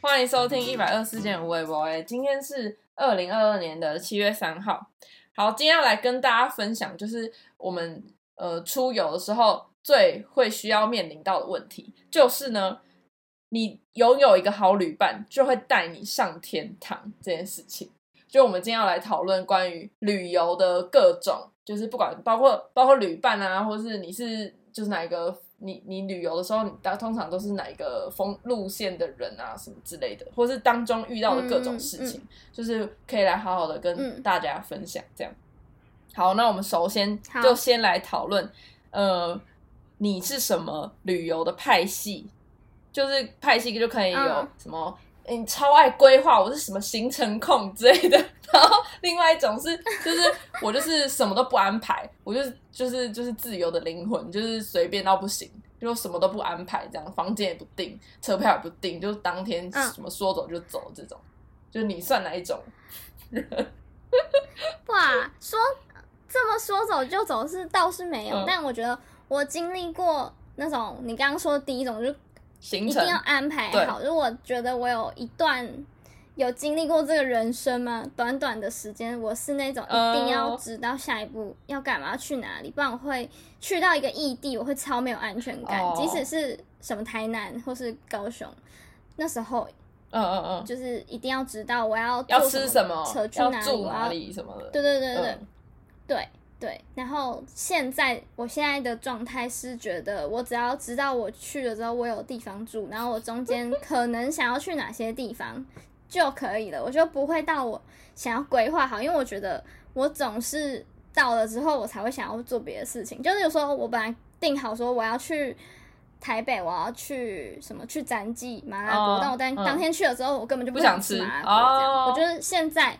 欢迎收听一百二十四件无微博。哎，今天是二零二二年的七月三号。好，今天要来跟大家分享，就是我们呃出游的时候最会需要面临到的问题，就是呢，你拥有一个好旅伴，就会带你上天堂这件事情。就我们今天要来讨论关于旅游的各种，就是不管包括包括旅伴啊，或是你是就是哪一个。你你旅游的时候，你大通常都是哪一个风路线的人啊，什么之类的，或是当中遇到的各种事情，就是可以来好好的跟大家分享。这样，好，那我们首先就先来讨论，呃，你是什么旅游的派系？就是派系就可以有什么？你超爱规划，我是什么行程控之类的。然后另外一种是，就是我就是什么都不安排，我就是就是就是自由的灵魂，就是随便到不行，就什么都不安排，这样房间也不定，车票也不定，就是当天什么说走就走这种。就是你算哪一种？哇，说这么说走就走是倒是没有，但我觉得我经历过那种你刚刚说的第一种就。一定要安排好。如果觉得我有一段有经历过这个人生吗，短短的时间，我是那种一定要知道下一步要干嘛、去哪里，不然我会去到一个异地，我会超没有安全感。即使是什么台南或是高雄，那时候，嗯嗯嗯，就是一定要知道我要要吃什么，车去哪里什么的。对对对对对。对，然后现在我现在的状态是觉得，我只要知道我去了之后我有地方住，然后我中间 可能想要去哪些地方就可以了，我就不会到我想要规划好，因为我觉得我总是到了之后我才会想要做别的事情，就是有时候我本来定好说我要去台北，我要去什么去展记麻辣锅，但我当当天去了之后，我根本就不想吃麻辣锅，这样，我觉得现在。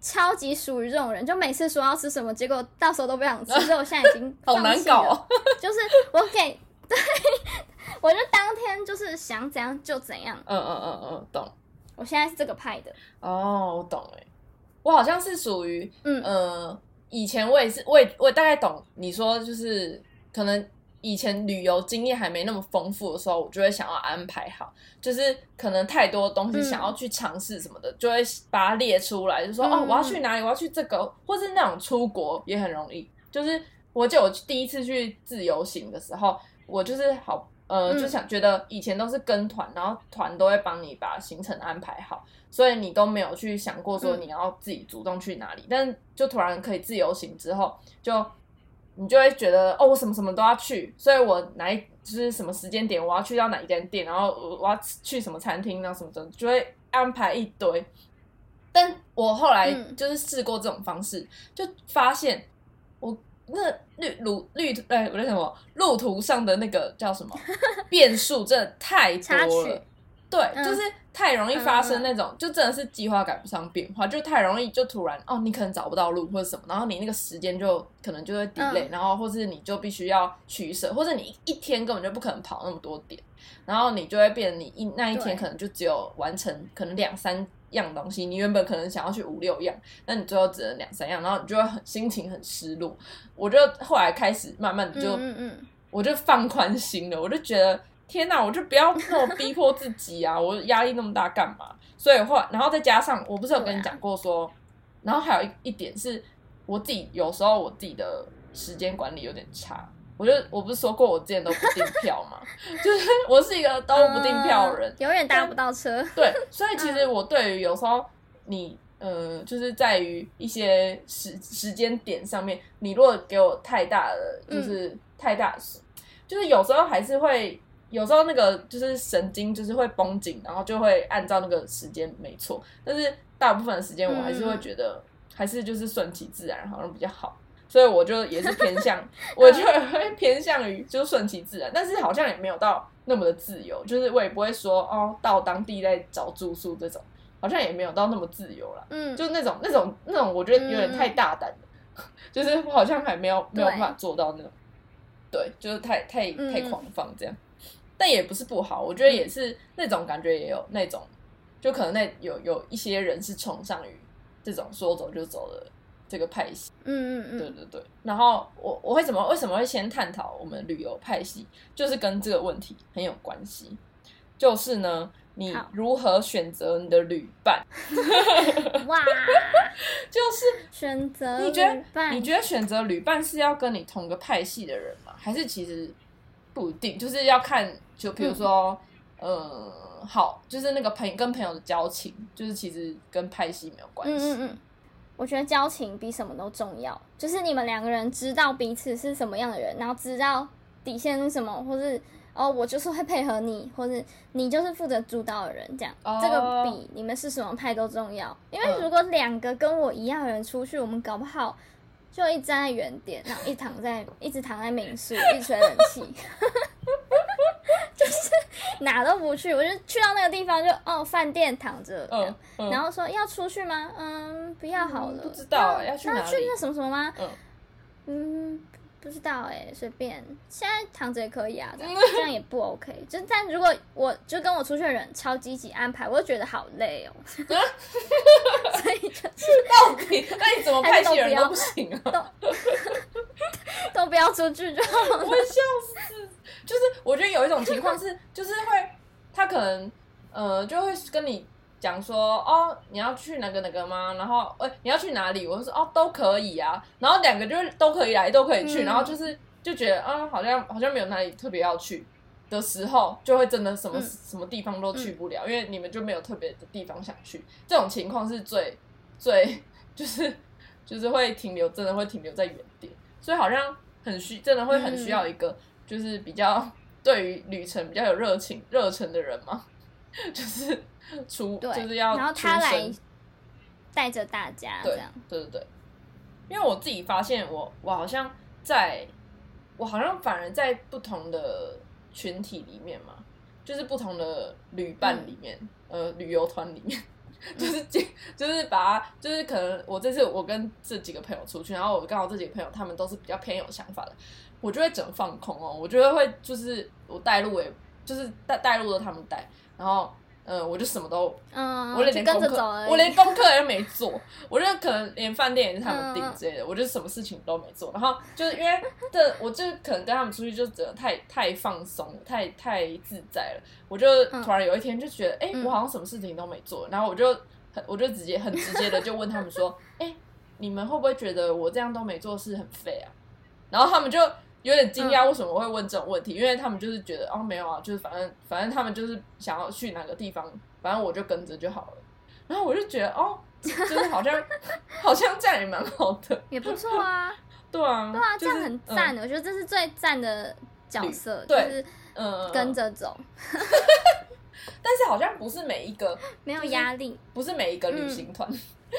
超级属于这种人，就每次说要吃什么，结果到时候都不想吃，所以我现在已经好难搞。就是我给，对，我就当天就是想怎样就怎样。嗯嗯嗯嗯，懂。我现在是这个派的。哦，我懂哎，我好像是属于，嗯呃，以前我也是，我也我大概懂你说，就是可能。以前旅游经验还没那么丰富的时候，我就会想要安排好，就是可能太多东西想要去尝试什么的，就会把它列出来，就说哦，我要去哪里，我要去这个，或是那种出国也很容易。就是我记得我第一次去自由行的时候，我就是好呃，就想觉得以前都是跟团，然后团都会帮你把行程安排好，所以你都没有去想过说你要自己主动去哪里。但就突然可以自由行之后，就。你就会觉得哦，我什么什么都要去，所以我哪一就是什么时间点我要去到哪一间店，然后我要去什么餐厅，然后什么的，就会安排一堆。但我后来就是试过这种方式，就发现我那绿路绿哎，我在什么路途上的那个叫什么 变数，真的太多了。对，就是太容易发生那种，就真的是计划赶不上变化，就太容易就突然哦，你可能找不到路或者什么，然后你那个时间就可能就会 delay，然后或是你就必须要取舍，或者你一天根本就不可能跑那么多点，然后你就会变你一那一天可能就只有完成可能两三样东西，你原本可能想要去五六样，那你最后只能两三样，然后你就会很心情很失落。我就后来开始慢慢的就，嗯嗯，我就放宽心了，我就觉得。天哪，我就不要那么逼迫自己啊！我压力那么大干嘛？所以后来，然后再加上，我不是有跟你讲过说，然后还有一一点是，我自己有时候我自己的时间管理有点差。我就我不是说过我之前都不订票嘛，就是我是一个都不订票的人，永远搭不到车。对，所以其实我对于有时候你呃，就是在于一些时时间点上面，你如果给我太大的，就是太大，就是有时候还是会。有时候那个就是神经就是会绷紧，然后就会按照那个时间没错，但是大部分的时间我还是会觉得还是就是顺其自然好像比较好，所以我就也是偏向，我就会偏向于就顺其自然，但是好像也没有到那么的自由，就是我也不会说哦到当地再找住宿这种，好像也没有到那么自由了，嗯，就那种那种那种我觉得有点太大胆了，就是好像还没有没有办法做到那种，对，就是太太太狂放这样。但也不是不好，我觉得也是那种感觉，也有那种，就可能那有有一些人是崇尚于这种说走就走的这个派系。嗯嗯嗯，对对对。然后我我会怎么为什么会先探讨我们旅游派系，就是跟这个问题很有关系。就是呢，你如何选择你的旅伴？哇，就是选择你觉得你觉得选择旅伴是要跟你同个派系的人吗？还是其实不一定？就是要看，就比如说，呃，好，就是那个朋跟朋友的交情，就是其实跟拍戏没有关系。嗯嗯嗯，我觉得交情比什么都重要，就是你们两个人知道彼此是什么样的人，然后知道底线是什么，或是。哦，我就是会配合你，或者你就是负责主导的人，这样，这个比你们是什么派都重要。因为如果两个跟我一样的人出去，我们搞不好就一站在原点，然后一躺在一直躺在民宿，一吹冷气，就是哪都不去。我就去到那个地方，就哦，饭店躺着，然后说要出去吗？嗯，不要好了。不知道要去哪去那什么什么吗？嗯嗯。不知道哎，随便，现在躺着也可以啊，这样 也不 OK。就但如果我就跟我出去的人超积极安排，我就觉得好累哦。所以就到底那你怎么派系人都不行啊？都 都不要出去就好了。我笑死！就是我觉得有一种情况是，就是会他可能呃就会跟你。讲说哦，你要去哪个哪个吗？然后哎，你要去哪里？我就说哦，都可以啊。然后两个就是都可以来，都可以去。然后就是就觉得啊，好像好像没有哪里特别要去的时候，就会真的什么什么地方都去不了，因为你们就没有特别的地方想去。这种情况是最最就是 就是会停留，真的会停留在原点。所以好像很需，真的会很需要一个就是比较对于旅程比较有热情热忱的人嘛，就是。出就是要，然后他来带着大家这样，对对对。因为我自己发现，我我好像在，我好像反而在不同的群体里面嘛，就是不同的旅伴里面，呃，旅游团里面，就是就是把，就是可能我这次我跟这几个朋友出去，然后我刚好这几个朋友他们都是比较偏有想法的，我就会整放空哦，我觉得会就是我带路，也就是带带路都他们带，然后。嗯，我就什么都，嗯，我连功课，我连功课都没做，我就可能连饭店也是他们订之类的，我就什么事情都没做。然后就是因为这，我就可能跟他们出去就真的太太放松，太太自在了。我就突然有一天就觉得，哎，我好像什么事情都没做。然后我就很，我就直接很直接的就问他们说，哎，你们会不会觉得我这样都没做事很废啊？然后他们就。有点惊讶，为什么会问这种问题？因为他们就是觉得哦，没有啊，就是反正反正他们就是想要去哪个地方，反正我就跟着就好了。然后我就觉得哦，就是好像 好像这样也蛮好的，也不错啊。对啊，对啊，这样很赞的。我觉得这是最赞的角色，就是嗯跟着走。但是好像不是每一个没有压力，不是每一个旅行团，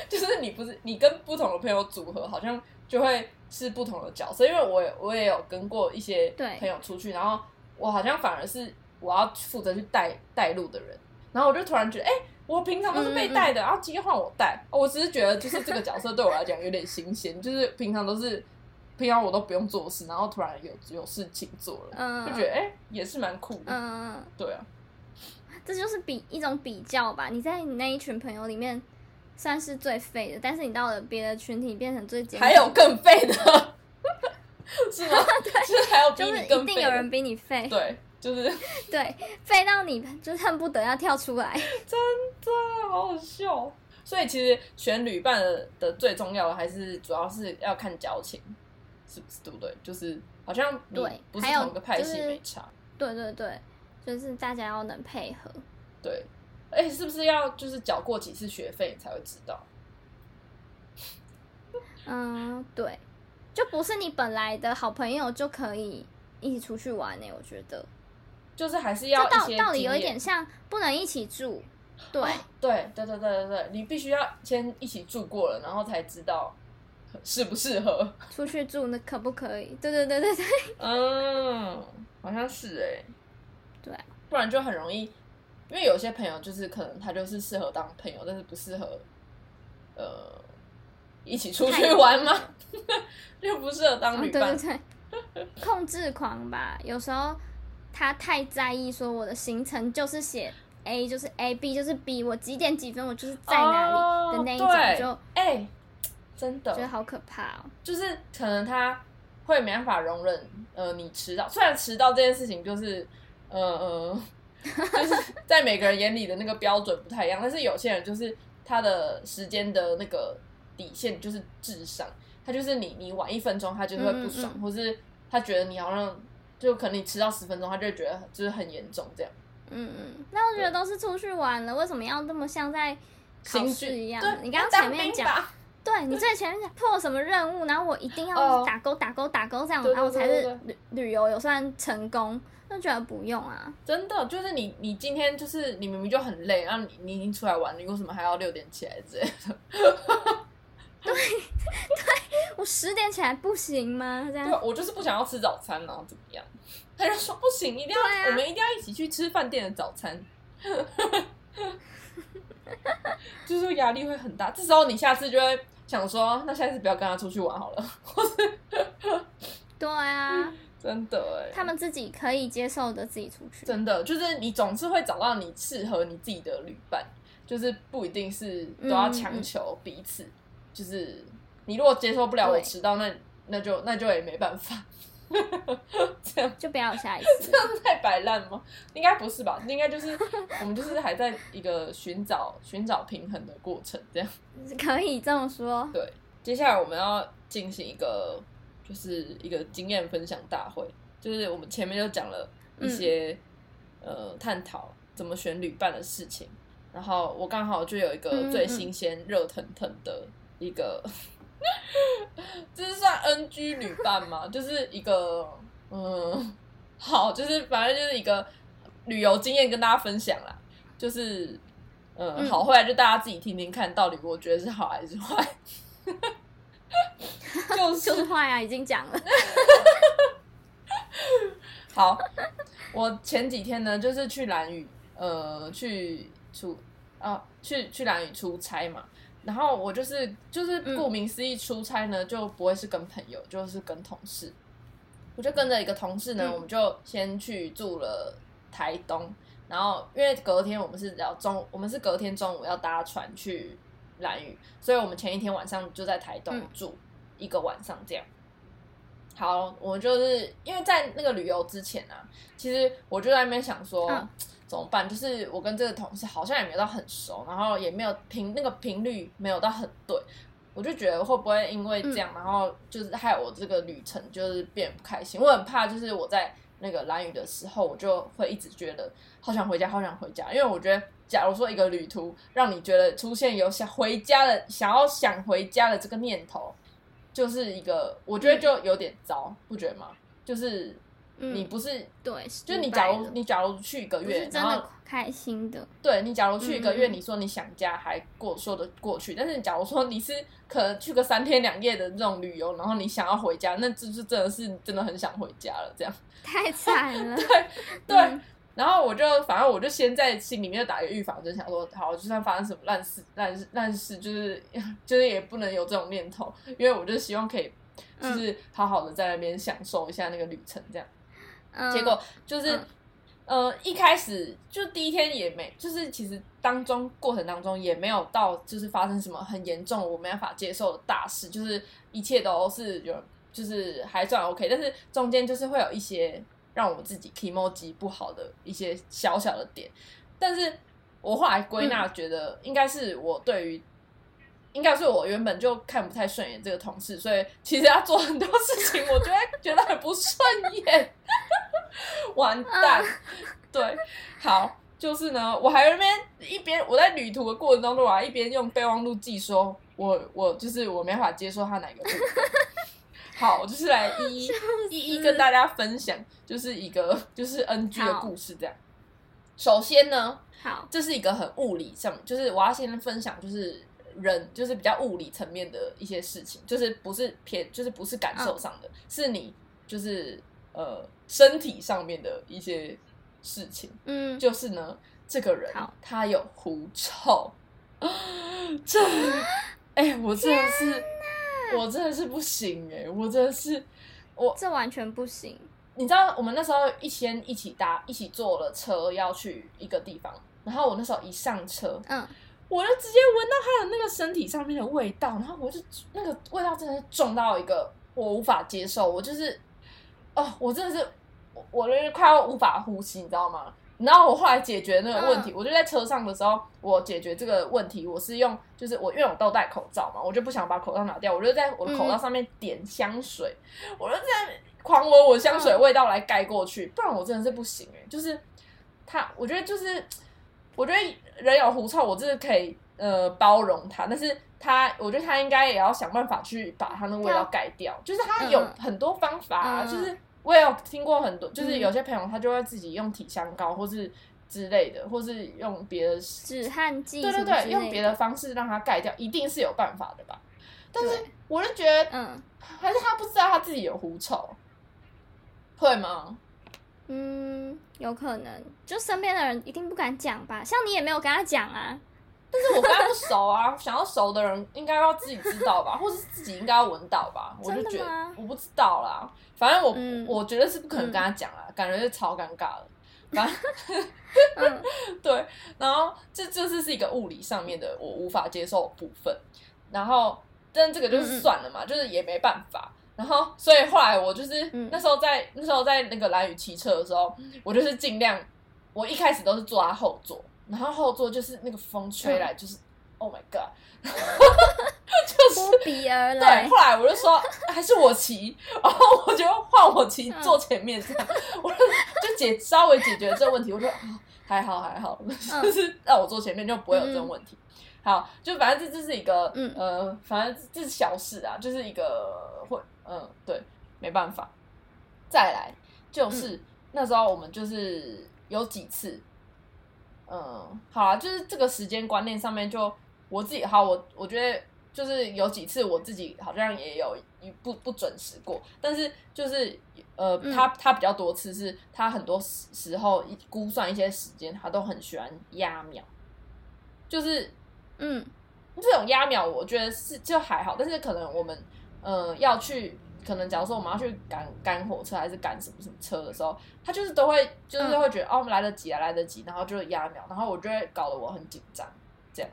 就是你不是你跟不同的朋友组合，好像就会。是不同的角色，因为我我也有跟过一些朋友出去，然后我好像反而是我要负责去带带路的人，然后我就突然觉得，哎，我平常都是被带的，然后今天换我带，我只是觉得就是这个角色对我来讲有点新鲜，就是平常都是平常我都不用做事，然后突然有有事情做了，就觉得哎也是蛮酷的，嗯，对啊，这就是比一种比较吧，你在你那一群朋友里面。算是最废的，但是你到了别的群体变成最还有更废的，是吗？对，就是还有比你更废，一定有人比你废。对，就是 对，废到你就恨不得要跳出来，真的好好笑。所以其实选旅伴的最重要的还是主要是要看交情，是不是对不对？就是好像对，不是同个派系没差。对对对，就是大家要能配合。对。哎，是不是要就是缴过几次学费才会知道？嗯，对，就不是你本来的好朋友就可以一起出去玩呢。我觉得，就是还是要道道理有一点像不能一起住。对，对，对，对，对，对，对，你必须要先一起住过了，然后才知道适不适合 出去住，那可不可以？对，对，对，对，对。嗯，好像是哎，对，不然就很容易。因为有些朋友就是可能他就是适合当朋友，但是不适合呃一起出去玩吗？就不适合当女伴。对对对，控制狂吧。有时候他太在意说我的行程就是写 A 就是 A，B 就是 B，我几点几分我就是在哪里的那一种，就哎，真的觉得好可怕哦。就是可能他会没办法容忍呃你迟到，虽然迟到这件事情就是呃呃。就是在每个人眼里的那个标准不太一样。但是有些人就是他的时间的那个底线就是智商，他就是你你晚一分钟，他就会不爽，或是他觉得你好像就可能你迟到十分钟，他就觉得就是很严重这样。嗯嗯，那我觉得都是出去玩了，为什么要那么像在考试一样？你刚刚前面讲。对你最前面讲破什么任务，然后我一定要打勾打勾打勾这样，然后才是旅旅游有算成功，就觉得不用啊。真的就是你你今天就是你明明就很累，然后你你已经出来玩，你为什么还要六点起来之类的？对 对，我十点起来不行吗？这样，我就是不想要吃早餐然后，怎么样？他就说不行，一定要我们一定要一起去吃饭店的早餐。就是压力会很大，这时候你下次就会。想说，那下次不要跟他出去玩好了。对啊，真的哎，他们自己可以接受的，自己出去。真的，就是你总是会找到你适合你自己的旅伴，就是不一定是都要强求彼此。就是你如果接受不了我迟到，那那就那就也没办法。这样就不要下一次，这样太摆烂吗？应该不是吧？应该就是 我们就是还在一个寻找寻找平衡的过程，这样可以这么说。对，接下来我们要进行一个就是一个经验分享大会，就是我们前面就讲了一些呃探讨怎么选旅伴的事情，然后我刚好就有一个最新鲜热腾腾的一个。这是算 NG 旅伴吗？就是一个嗯，好，就是反正就是一个旅游经验跟大家分享啦。就是嗯，好，后来就大家自己听听看，到底我觉得是好还是坏。就 就是坏啊，已经讲了。好，我前几天呢，就是去兰屿，呃，去出啊，去去兰屿出差嘛。然后我就是就是顾名思义出差呢，就不会是跟朋友，就是跟同事。我就跟着一个同事呢，我们就先去住了台东。然后因为隔天我们是要中，我们是隔天中午要搭船去兰屿，所以我们前一天晚上就在台东住一个晚上这样。好，我们就是因为在那个旅游之前啊，其实我就在那边想说。怎么办？就是我跟这个同事好像也没有到很熟，然后也没有频那个频率没有到很对，我就觉得会不会因为这样，然后就是害我这个旅程就是变不开心。我很怕，就是我在那个蓝雨的时候，我就会一直觉得好想回家，好想回家。因为我觉得，假如说一个旅途让你觉得出现有想回家的、想要想回家的这个念头，就是一个我觉得就有点糟，不觉得吗？就是。你不是对，就是你假如你假如去一个月，真的开心的。对你假如去一个月，你说你想家还过说得过去，但是你假如说你是可能去个三天两夜的这种旅游，然后你想要回家，那这是真的是真的很想回家了，这样 太惨了。对对，然后我就反正我就先在心里面打一个预防针，想说好，就算发生什么烂事烂事烂事，就是 就是也不能有这种念头，因为我就希望可以就是好好的在那边享受一下那个旅程，这样。结果就是，呃，一开始就第一天也没，就是其实当中过程当中也没有到，就是发生什么很严重我没办法接受的大事，就是一切都是有，就是还算 OK，但是中间就是会有一些让我自己 emoji 不好的一些小小的点，但是我后来归纳觉得应该是我对于。应该是我原本就看不太顺眼这个同事，所以其实他做很多事情，我就会觉得很不顺眼。完蛋，对，好，就是呢，我还那边一边我在旅途的过程当中，我还一边用备忘录记，说我我就是我没法接受他哪个部分。好，我就是来一一一一跟大家分享，就是一个就是 NG 的故事这样。首先呢，好，这是一个很物理上，就是我要先分享，就是。人就是比较物理层面的一些事情，就是不是偏，就是不是感受上的，是你就是呃身体上面的一些事情。嗯，就是呢，这个人他有狐臭，这哎，我真的是，我真的是不行哎，我真的是我这完全不行。你知道我们那时候一先一起搭一起坐了车要去一个地方，然后我那时候一上车，嗯。我就直接闻到他的那个身体上面的味道，然后我就那个味道真的是重到一个我无法接受，我就是哦，我真的是我，我快要无法呼吸，你知道吗？然后我后来解决那个问题，我就在车上的时候，我解决这个问题，我是用就是我因为我都戴口罩嘛，我就不想把口罩拿掉，我就在我的口罩上面点香水，我就在狂闻我香水味道来盖过去，不然我真的是不行哎，就是他，我觉得就是我觉得人有狐臭，我真的可以呃包容他，但是他我觉得他应该也要想办法去把他那味道盖掉，就是他有很多方法，就是。我也有听过很多，就是有些朋友他就会自己用体香膏，或是之类的，或是用别的止汗剂，对对对，用别的方式让它盖掉，一定是有办法的吧？但是我就觉得，嗯，还是他不知道他自己有狐臭，会吗？嗯，有可能，就身边的人一定不敢讲吧？像你也没有跟他讲啊。但是我跟他不熟啊，想要熟的人应该要自己知道吧，或是自己应该要闻到吧？我就觉得我不知道啦，反正我我觉得是不可能跟他讲啦，感觉是超尴尬的。反 正对，然后这这是是一个物理上面的我无法接受部分，然后但这个就是算了嘛，就是也没办法。然后所以后来我就是那时候在那时候在那个蓝雨骑车的时候，我就是尽量，我一开始都是坐他后座。然后后座就是那个风吹来，就是 Oh my God，就是扑鼻而来。对，后来我就说还是我骑，然后我就换我骑坐前面这样，我就解稍微解决了这个问题。我说还好还好，就是让我坐前面就不会有这种问题。好，就反正这这是一个呃，反正这是小事啊，就是一个会嗯对，没办法。再来就是那时候我们就是有几次。嗯，好啦，就是这个时间观念上面，就我自己好，我我觉得就是有几次我自己好像也有一不不准时过，但是就是呃，他他比较多次是他很多时时候估算一些时间，他都很喜欢压秒，就是嗯，这种压秒我觉得是就还好，但是可能我们呃要去。可能假如说我们要去赶赶火车还是赶什么什么车的时候，他就是都会就是会觉得哦，我们来得及啊，来得及，然后就压秒，然后我就会搞得我很紧张，这样。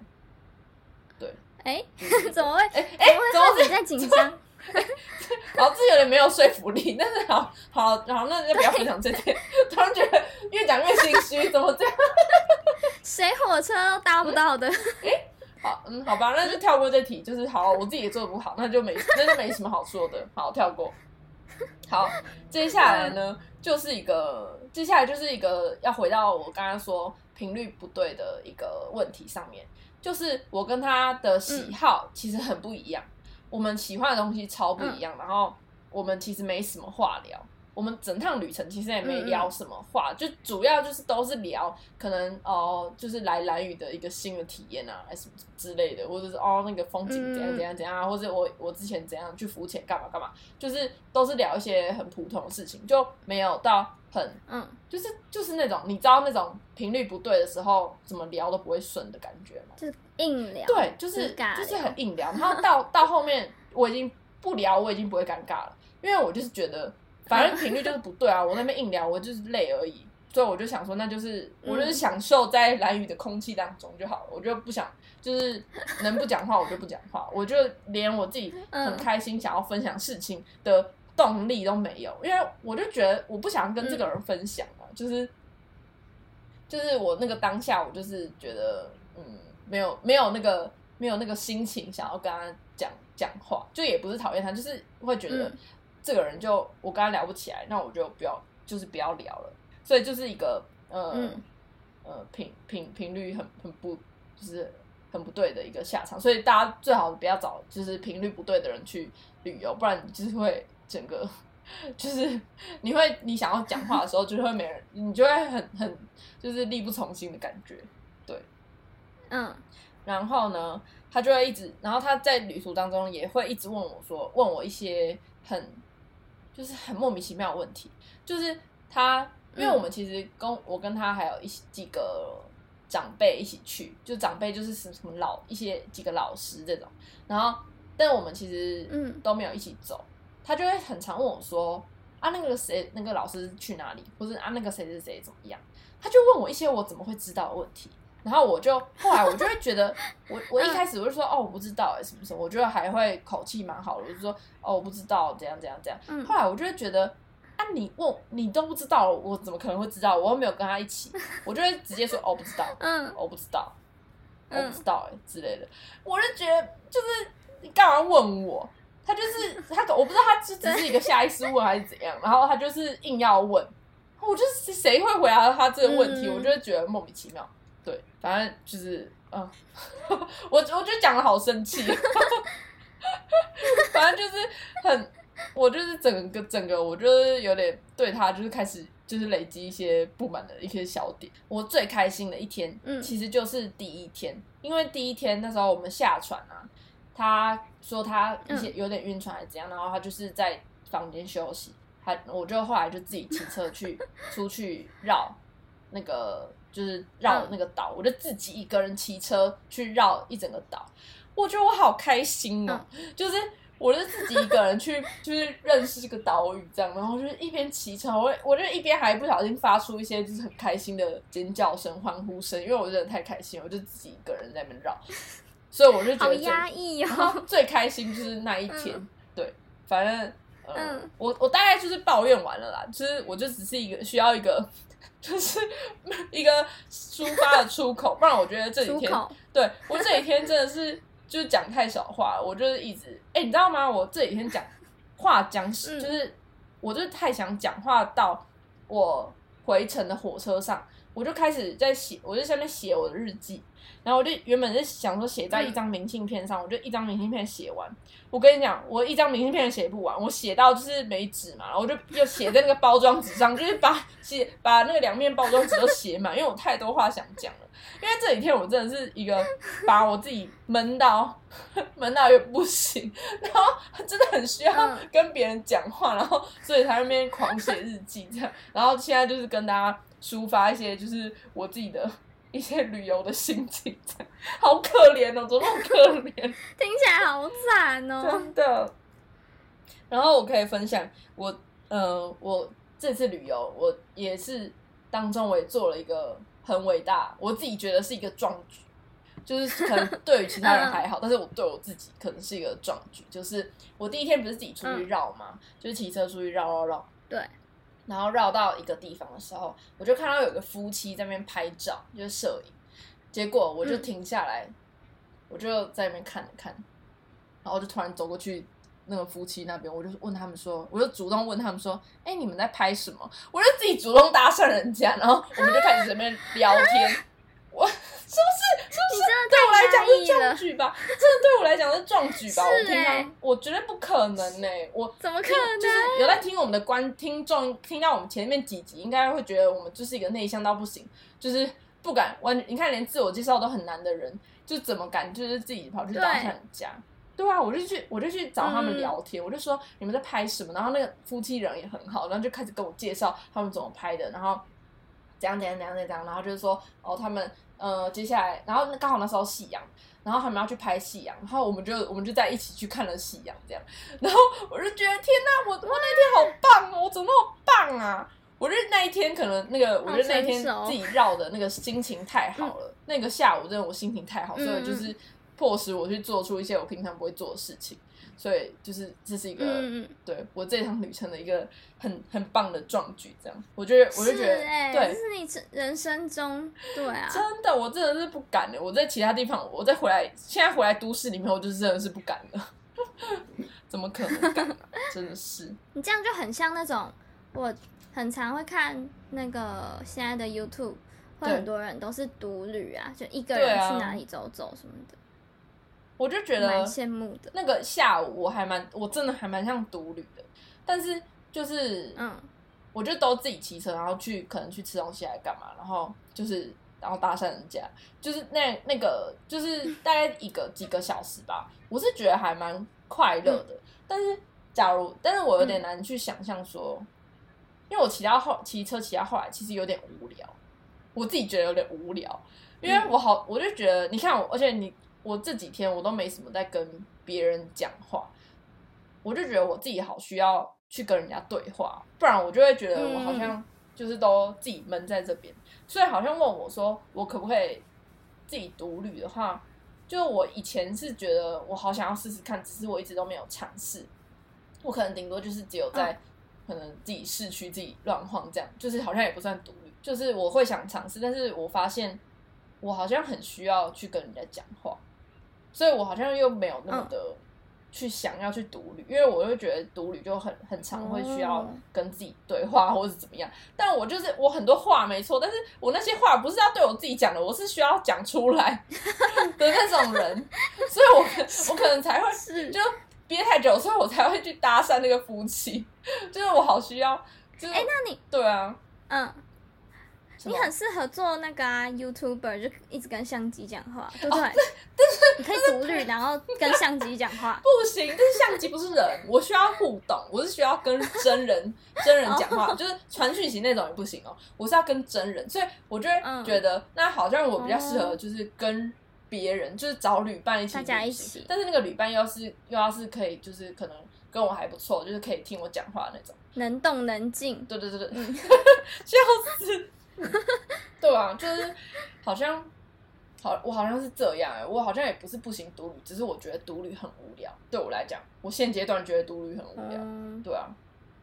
对，哎，怎么会？哎哎，怎么会在紧张？好，这有点没有说服力，但是好好好，那就不要分享这点。突然觉得越讲越心虚，怎么这样？谁火车都搭不到的？哎。好，嗯，好吧，那就跳过这题，就是好，我自己也做的不好，那就没，那就没什么好说的，好，跳过。好，接下来呢，就是一个，接下来就是一个要回到我刚刚说频率不对的一个问题上面，就是我跟他的喜好其实很不一样，我们喜欢的东西超不一样，然后我们其实没什么话聊。我们整趟旅程其实也没聊什么话，就主要就是都是聊可能哦，就是来蓝屿的一个新的体验啊，还是之类的，或者是哦那个风景怎样怎样怎样啊，或者我我之前怎样去浮潜干嘛干嘛，就是都是聊一些很普通的事情，就没有到很嗯，就是就是那种你知道那种频率不对的时候，怎么聊都不会顺的感觉吗？就是硬聊，对，就是就是很硬聊，然后到到后面我已经不聊，我已经不会尴尬了，因为我就是觉得。反正频率就是不对啊！我那边硬聊，我就是累而已，所以我就想说，那就是我就是享受在蓝雨的空气当中就好了。我就不想，就是能不讲话我就不讲话，我就连我自己很开心想要分享事情的动力都没有，因为我就觉得我不想跟这个人分享嘛，就是就是我那个当下，我就是觉得嗯，没有没有那个没有那个心情想要跟他讲讲话，就也不是讨厌他，就是会觉得。这个人就我跟他聊不起来，那我就不要，就是不要聊了。所以就是一个呃呃频频频率很很不就是很不对的一个下场。所以大家最好不要找就是频率不对的人去旅游，不然你就是会整个就是你会你想要讲话的时候，就会没人，你就会很很就是力不从心的感觉。对，嗯，然后呢，他就会一直，然后他在旅途当中也会一直问我说，问我一些很。就是很莫名其妙的问题，就是他，因为我们其实跟我跟他还有一几个长辈一起去，就长辈就是什什么老一些几个老师这种，然后但我们其实嗯。都没有一起走，他就会很常问我说啊那个谁那个老师去哪里，或者啊那个谁谁谁怎么样，他就问我一些我怎么会知道的问题。然后我就后来我就会觉得，我我一开始我就说哦我不知道哎什么什么，我觉得还会口气蛮好的，我就说哦我不知道怎样怎样怎样。后来我就会觉得啊啊，你问你都不知道，我怎么可能会知道？我又没有跟他一起，我就会直接说哦，不知道，嗯，我不知道，我不知道，哎之类的。我就觉得就是你干嘛问我？他就是他，我不知道他只只是一个下意识问还是怎样，然后他就是硬要问，我就是谁会回答他这个问题？我就觉得莫名其妙。对，反正就是嗯，我我觉得讲的好生气，反正就是很，我就是整个整个，我就是有点对他就是开始就是累积一些不满的一些小点。我最开心的一天，嗯，其实就是第一天，因为第一天那时候我们下船啊。他说他一些有点晕船还是怎样，然后他就是在房间休息。他我就后来就自己骑车去出去绕那个就是绕那个岛，我就自己一个人骑车去绕一整个岛。我觉得我好开心哦，就是我就自己一个人去 就是认识这个岛屿这样，然后就是一边骑车，我我就一边还不小心发出一些就是很开心的尖叫声、欢呼声，因为我真的太开心，我就自己一个人在那边绕。所以我就觉得压抑哦。最开心就是那一天，对，反正嗯，我我大概就是抱怨完了啦，就是我就只是一个需要一个，就是一个抒发的出口，不然我觉得这几天，对我这几天真的是就是讲太少话，我就是一直哎，你知道吗？我这几天讲话讲就是我就是太想讲话，到我回程的火车上，我就开始在写，我就下面写我的日记。然后我就原本是想说写在一张明信片上，我就一张明信片写完。我跟你讲，我一张明信片写不完，我写到就是没纸嘛，然后我就又写在那个包装纸上，就是把写把那个两面包装纸都写满，因为我太多话想讲了。因为这几天我真的是一个把我自己闷到 闷到又不行，然后真的很需要跟别人讲话，然后所以才那边狂写日记这样。然后现在就是跟大家抒发一些就是我自己的。一些旅游的心情，好可怜哦，怎么那么可怜？听起来好惨哦，真的。然后我可以分享我，呃，我这次旅游，我也是当中我也做了一个很伟大，我自己觉得是一个壮举，就是可能对于其他人还好，但是我对我自己可能是一个壮举，就是我第一天不是自己出去绕吗？就是骑车出去绕绕绕，对。然后绕到一个地方的时候，我就看到有个夫妻在那边拍照，就是摄影。结果我就停下来，我就在那边看了看，然后就突然走过去那个夫妻那边，我就问他们说，我就主动问他们说：“哎，你们在拍什么？”我就自己主动搭讪人家，然后我们就开始在那边聊天。我。是不是？是不是？对我来讲是壮举吧？真的对我来讲是壮举吧？我平常我绝对不可能呢。我怎么可能？就是有在听我们的观听众听到我们前面几集，应该会觉得我们就是一个内向到不行，就是不敢完。你看，连自我介绍都很难的人，就怎么敢就是自己跑去搭讪人家？对啊，我就去，我就去找他们聊天，我就说你们在拍什么？然后那个夫妻人也很好，然后就开始跟我介绍他们怎么拍的，然后怎样怎样怎样怎样，然后就是说哦，他们。呃，接下来，然后刚好那时候夕阳，然后他们要去拍夕阳，然后我们就我们就在一起去看了夕阳，这样，然后我就觉得天哪，我我那天好棒哦，我怎么那么棒啊？我觉得那一天可能那个，我觉得那一天自己绕的那个心情太好了，那个下午真的我心情太好，所以就是迫使我去做出一些我平常不会做的事情。所以就是这是一个嗯对我这趟旅程的一个很很棒的壮举，这样我觉得我就觉得对，这是你人生中对啊，真的我真的是不敢的。我在其他地方，我再回来，现在回来都市里面，我就真的是不敢了。怎么可能敢？真的是你这样就很像那种我很常会看那个现在的 YouTube，会很多人都是独旅啊，就一个人去哪里走走什么的。我就觉得蛮羡慕的。那个下午我还蛮，我真的还蛮像独旅的。但是就是，嗯，我就都自己骑车，然后去可能去吃东西来干嘛，然后就是然后搭讪人家，就是那那个就是大概一个几个小时吧。我是觉得还蛮快乐的。但是假如，但是我有点难去想象说，因为我骑到后骑车骑到后来，其实有点无聊。我自己觉得有点无聊，因为我好，我就觉得你看我，而且你。我这几天我都没什么在跟别人讲话，我就觉得我自己好需要去跟人家对话，不然我就会觉得我好像就是都自己闷在这边。所以好像问我说我可不可以自己独旅的话，就我以前是觉得我好想要试试看，只是我一直都没有尝试。我可能顶多就是只有在可可能自己市区自己乱晃这样，就是好像也不算独旅，就是我会想尝试，但是我发现我好像很需要去跟人家讲话，所以我好像又没有那么的去想要去独旅，因为我就觉得独旅就很很常会需要跟自己对话或者怎么样，但我就是我很多话没错，但是我那些话不是要对我自己讲的，我是需要讲出来 的那种人，所以我我可能才会就。憋太久，所以我才会去搭讪那个夫妻。就是我好需要，就是哎，那你对啊，嗯，你很适合做那个啊，YouTuber，就一直跟相机讲话，对不对？但是你可以独立，然后跟相机讲话。不行，但是相机不是人，我需要互动，我是需要跟真人 真人讲话，就是传讯息那种也不行哦，我是要跟真人，所以我就会觉得那好像我比较适合，就是跟。别人就是找旅伴一起，大家一起，但是那个旅伴要是又要是可以，就是可能跟我还不错，就是可以听我讲话那种，能动能静。对对对对，笑死，对啊，就是好像好，我好像是这样哎，我好像也不是不行独旅，只是我觉得独旅很无聊。对我来讲，我现阶段觉得独旅很无聊。对啊。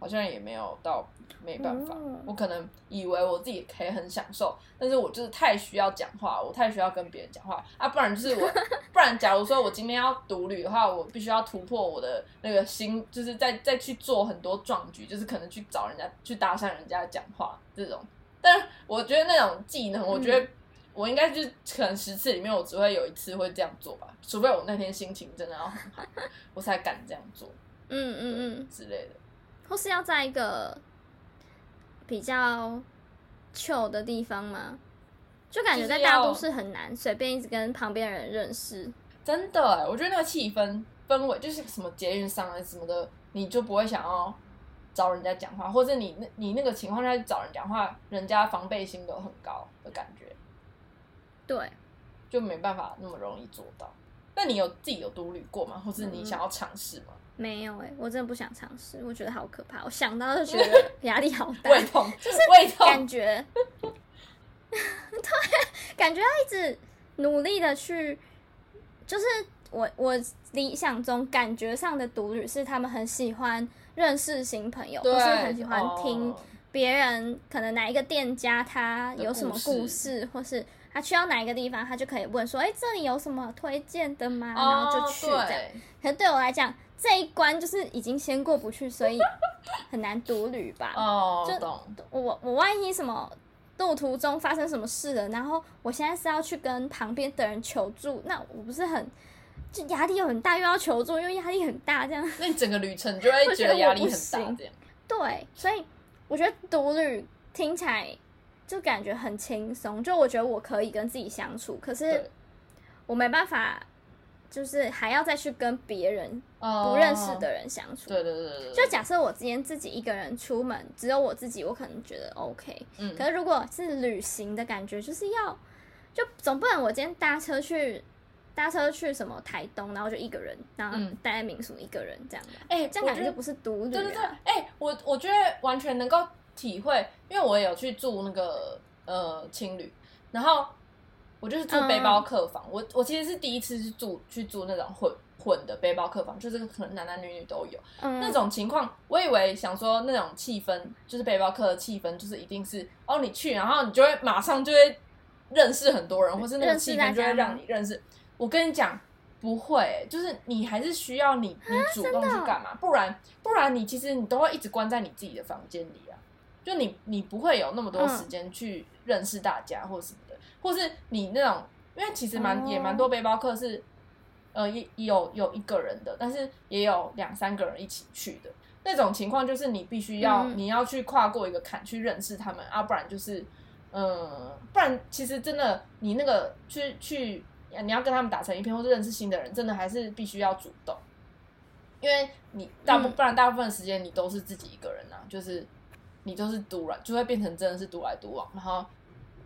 好像也没有到没办法，我可能以为我自己可以很享受，但是我就是太需要讲话，我太需要跟别人讲话啊，不然就是我，不然假如说我今天要独旅的话，我必须要突破我的那个心，就是再再去做很多壮举，就是可能去找人家去搭讪人家讲话这种，但我觉得那种技能，我觉得我应该就可能十次里面我只会有一次会这样做吧，除非我那天心情真的要很好，我才敢这样做，嗯嗯嗯之类的。或是要在一个比较糗的地方吗？就感觉在大都市很难随便一直跟旁边人认识。真的，我觉得那个气氛氛围就是什么捷运上啊什么的，你就不会想要找人家讲话，或者你那你那个情况下找人讲话，人家防备心都很高的感觉。对，就没办法那么容易做到。那你有自己有独旅过吗？或是你想要尝试吗？没有哎，我真的不想尝试，我觉得好可怕，我想到就觉得 压力好大，胃痛，就是胃痛，感觉，对，感觉要一直努力的去，就是我我理想中感觉上的独旅是他们很喜欢认识新朋友，或是很喜欢听别人可能哪一个店家他有什么故事，或是他去到哪一个地方，他就可以问说，哎，这里有什么推荐的吗？然后就去这样。可是对我来讲。这一关就是已经先过不去，所以很难独旅吧？哦，就我我万一什么路途中发生什么事了，然后我现在是要去跟旁边的人求助，那我不是很就压力又很大，又要求助，又压力很大，这样那你整个旅程就会觉得压力很大，这样对，所以我觉得独旅听起来就感觉很轻松，就我觉得我可以跟自己相处，可是我没办法。就是还要再去跟别人不认识的人相处。对对对对。就假设我今天自己一个人出门，只有我自己，我可能觉得 OK。嗯。可是如果是旅行的感觉，就是要就总不能我今天搭车去搭车去什么台东，然后就一个人，然后待在民宿一个人这样的。哎，这样感觉就不是独旅。对对对。哎，我我觉得完全能够体会，因为我也有去住那个呃青旅，然后。我就是住背包客房，我我其实是第一次去住去住那种混混的背包客房，就是可能男男女女都有那种情况。我以为想说那种气氛，就是背包客的气氛，就是一定是哦，你去，然后你就会马上就会认识很多人，或是那个气氛就会让你认识。我跟你讲，不会，就是你还是需要你你主动去干嘛，不然不然你其实你都会一直关在你自己的房间里啊，就你你不会有那么多时间去认识大家或什么的。或是你那种，因为其实蛮也蛮多背包客是，呃，有有一个人的，但是也有两三个人一起去的那种情况，就是你必须要你要去跨过一个坎去认识他们啊，不然就是，嗯，不然其实真的你那个去去你要跟他们打成一片，或者认识新的人，真的还是必须要主动，因为你大部不然大部分时间你都是自己一个人啊，就是你都是独来，就会变成真的是独来独往，然后。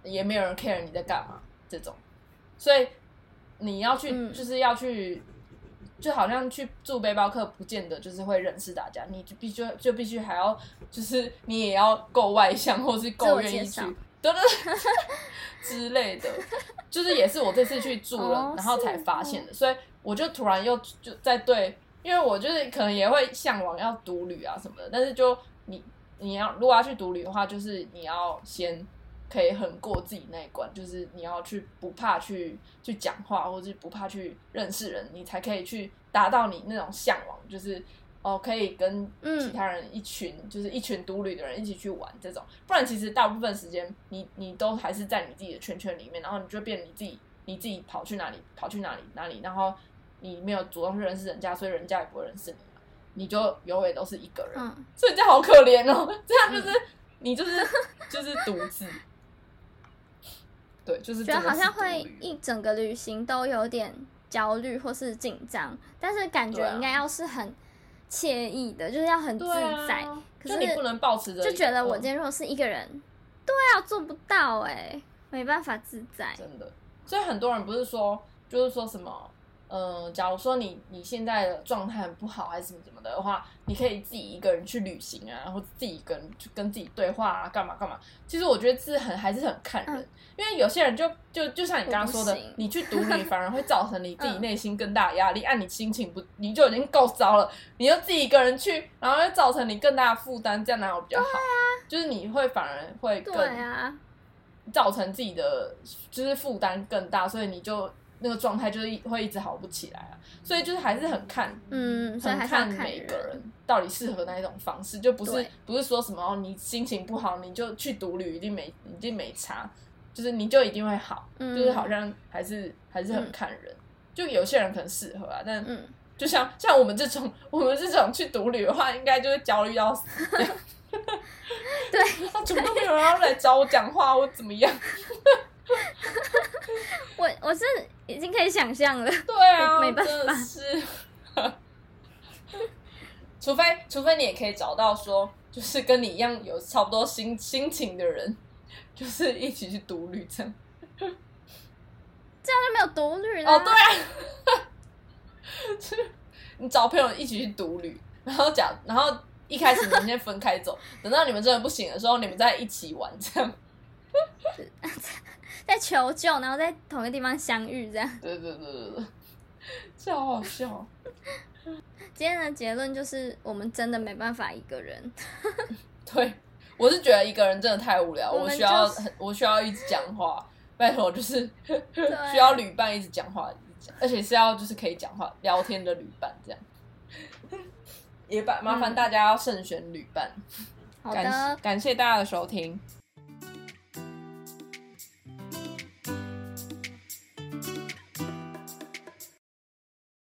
也没有人 care 你在干嘛，这种，所以你要去，就是要去，就好像去住背包客，不见得就是会认识大家，你就必须就必须还要，就是你也要够外向，或是够愿意去，对对对 之类的，就是也是我这次去住了，然后才发现的，所以我就突然又就在对，因为我就是可能也会向往要独旅啊什么的，但是就你你要如果要去独旅的话，就是你要先可以很过自己那一关，就是你要去不怕去去讲话，或者是不怕去认识人，你才可以去达到你那种向往，就是哦可以跟其他人一群，就是一群独旅的人一起去玩这种。不然其实大部分时间你你都还是在你自己的圈圈里面，然后你就变你自己你自己跑去哪里跑去哪里哪里，然后你没有主动去认识人家，所以人家也不会认识你。你就永远都是一个人，所以这样好可怜哦。这样就是你就是就是独自，对，就是觉得好像会一整个旅行都有点焦虑或是紧张，但是感觉应该要是很惬意的，就是要很自在。可是你不能保持着，就觉得我今天如果是一个人，对啊，做不到哎，没办法自在。真的，所以很多人不是说，就是说什么。嗯，假如说你你现在的状态很不好，还是怎么怎么的话，你可以自己一个人去旅行啊，然后自己跟去跟自己对话啊，干嘛干嘛。其实我觉得是很还是很看人，因为有些人就就就像你刚刚说的，你去独旅反而会造成你自己内心更大的压力，按你心情不你就已经够糟了，你又自己一个人去，然后又造成你更大的负担，这样哪有比较好？就是你会反而会更造成自己的就是负担更大，所以你就。那个状态就是会一直好不起来啊，所以就是还是很看，嗯，很看每个人到底适合哪一种方式，就不是不是说什么哦你心情不好你就去独旅一定没一定没差，就是你就一定会好，就是好像还是还是很看人，就有些人可能适合啊，但就像像我们这种我们这种去独旅的话，应该就会焦虑到死，对，怎么都没有人要来找我讲话，我怎么样？我我是已经可以想象了，对啊，没办法，是，除非除非你也可以找到说，就是跟你一样有差不多心心情的人，就是一起去独旅这样，这样就没有独旅了。哦，对啊，你找朋友一起去独旅，然后讲，然后一开始你们先分开走，等到你们真的不行的时候，你们再一起玩这样。在求救，然后在同一个地方相遇，这样。对对对对对，这好 好笑。今天的结论就是，我们真的没办法一个人。对，我是觉得一个人真的太无聊，我需要我需要一直讲话，拜托，就是需要旅伴一直讲话，而且是要就是可以讲话聊天的旅伴，这样。也把麻烦大家要慎选旅伴。好的，感谢大家的收听。